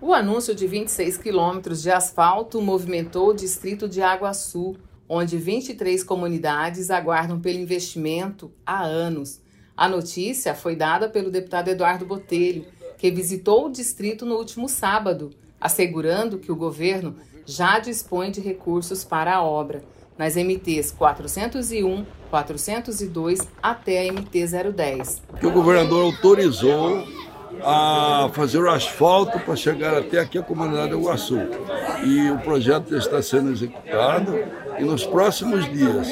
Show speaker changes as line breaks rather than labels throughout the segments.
O anúncio de 26 quilômetros de asfalto movimentou o distrito de Água Sul, onde 23 comunidades aguardam pelo investimento há anos. A notícia foi dada pelo deputado Eduardo Botelho, que visitou o distrito no último sábado, assegurando que o governo já dispõe de recursos para a obra, nas MTs 401, 402 até a MT 010.
Que o governador autorizou a fazer o asfalto para chegar até aqui a comunidade do Iguaçu. E o projeto está sendo executado e nos próximos dias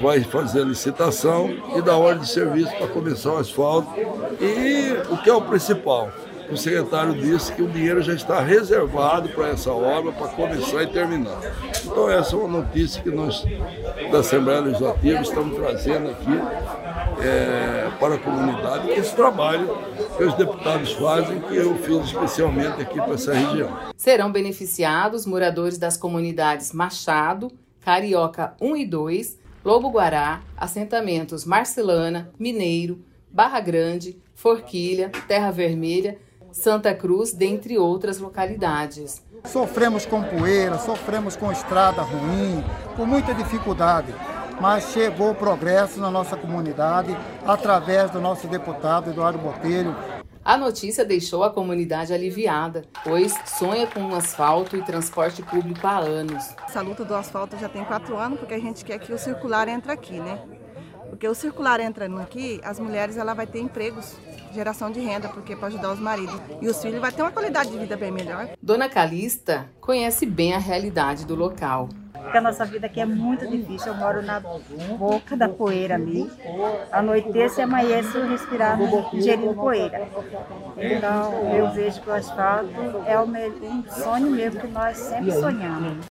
vai fazer a licitação e dar ordem de serviço para começar o asfalto. E o que é o principal? O secretário disse que o dinheiro já está reservado para essa obra, para começar e terminar. Então essa é uma notícia que nós da Assembleia Legislativa estamos trazendo aqui é, para a comunidade, esse trabalho que os deputados fazem, que eu fiz especialmente aqui para essa região.
Serão beneficiados moradores das comunidades Machado, Carioca 1 e 2, Lobo Guará, assentamentos Marcelana, Mineiro, Barra Grande, Forquilha, Terra Vermelha, Santa Cruz, dentre outras localidades.
Sofremos com poeira, sofremos com estrada ruim, com muita dificuldade mas chegou o progresso na nossa comunidade através do nosso deputado Eduardo Botelho.
A notícia deixou a comunidade aliviada, pois sonha com um asfalto e transporte público há anos.
Essa luta do asfalto já tem quatro anos, porque a gente quer que o circular entre aqui, né? Porque o circular entrando aqui, as mulheres ela vai ter empregos, geração de renda, porque para ajudar os maridos. E os filhos vai ter uma qualidade de vida bem melhor.
Dona Calista conhece bem a realidade do local
porque a nossa vida aqui é muito difícil. Eu moro na boca da poeira ali. Anoitece e amanhece respirando, ingerindo poeira. Então, eu vejo que o asfalto é um sonho mesmo que nós sempre sonhamos.